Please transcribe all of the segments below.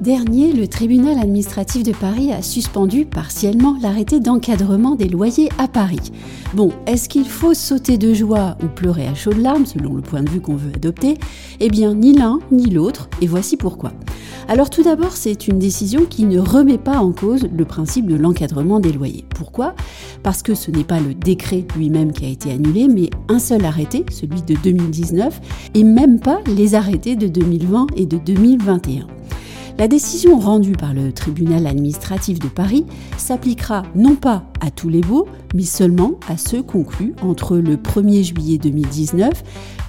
dernier, le tribunal administratif de Paris a suspendu partiellement l'arrêté d'encadrement des loyers à Paris. Bon, est-ce qu'il faut sauter de joie ou pleurer à chaudes larmes selon le point de vue qu'on veut adopter? Eh bien, ni l'un ni l'autre, et voici pourquoi. Alors tout d'abord, c'est une décision qui ne remet pas en cause le principe de l'encadrement des loyers. Pourquoi? Parce que ce n'est pas le décret lui-même qui a été annulé, mais un seul arrêté, celui de 2019, et même pas les arrêtés de 2020 et de 2021. La décision rendue par le tribunal administratif de Paris s'appliquera non pas à tous les baux, mais seulement à ceux conclus entre le 1er juillet 2019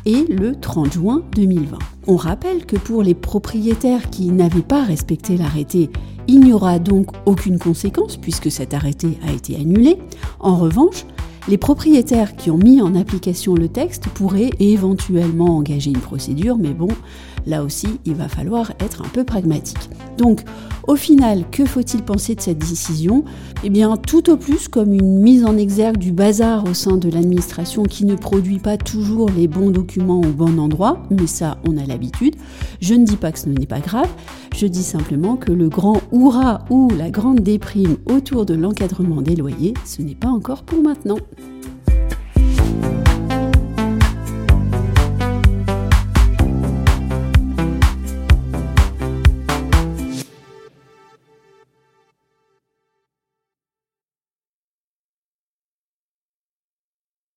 et le 30 juin 2020. On rappelle que pour les propriétaires qui n'avaient pas respecté l'arrêté, il n'y aura donc aucune conséquence puisque cet arrêté a été annulé. En revanche, les propriétaires qui ont mis en application le texte pourraient éventuellement engager une procédure, mais bon, là aussi, il va falloir être un peu pragmatique. Donc, au final, que faut-il penser de cette décision? Eh bien, tout au plus comme une mise en exergue du bazar au sein de l'administration qui ne produit pas toujours les bons documents au bon endroit, mais ça, on a l'habitude. Je ne dis pas que ce n'est pas grave, je dis simplement que le grand hurrah ou la grande déprime autour de l'encadrement des loyers, ce n'est pas encore pour maintenant.